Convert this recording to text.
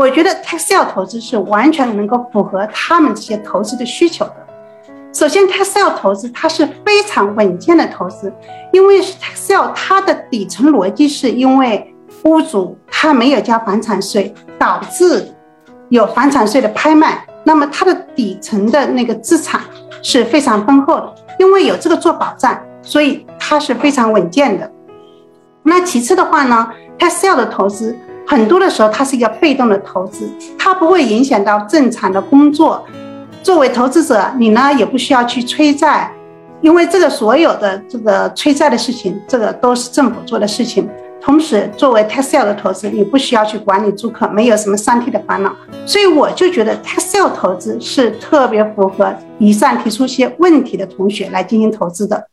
我觉得 tax sale 投资是完全能够符合他们这些投资的需求的。首先，tax sale 投资它是非常稳健的投资，因为 tax sale 它的底层逻辑是因为屋主他没有交房产税，导致有房产税的拍卖，那么它的底层的那个资产是非常丰厚的，因为有这个做保障，所以它是非常稳健的。那其次的话呢，tax sale 的投资很多的时候它是一个被动的投资，它不会影响到正常的工作。作为投资者，你呢也不需要去催债，因为这个所有的这个催债的事情，这个都是政府做的事情。同时，作为 t e s l 的投资，你不需要去管理租客，没有什么三 T 的烦恼。所以我就觉得 t e s l 投资是特别符合以上提出些问题的同学来进行投资的。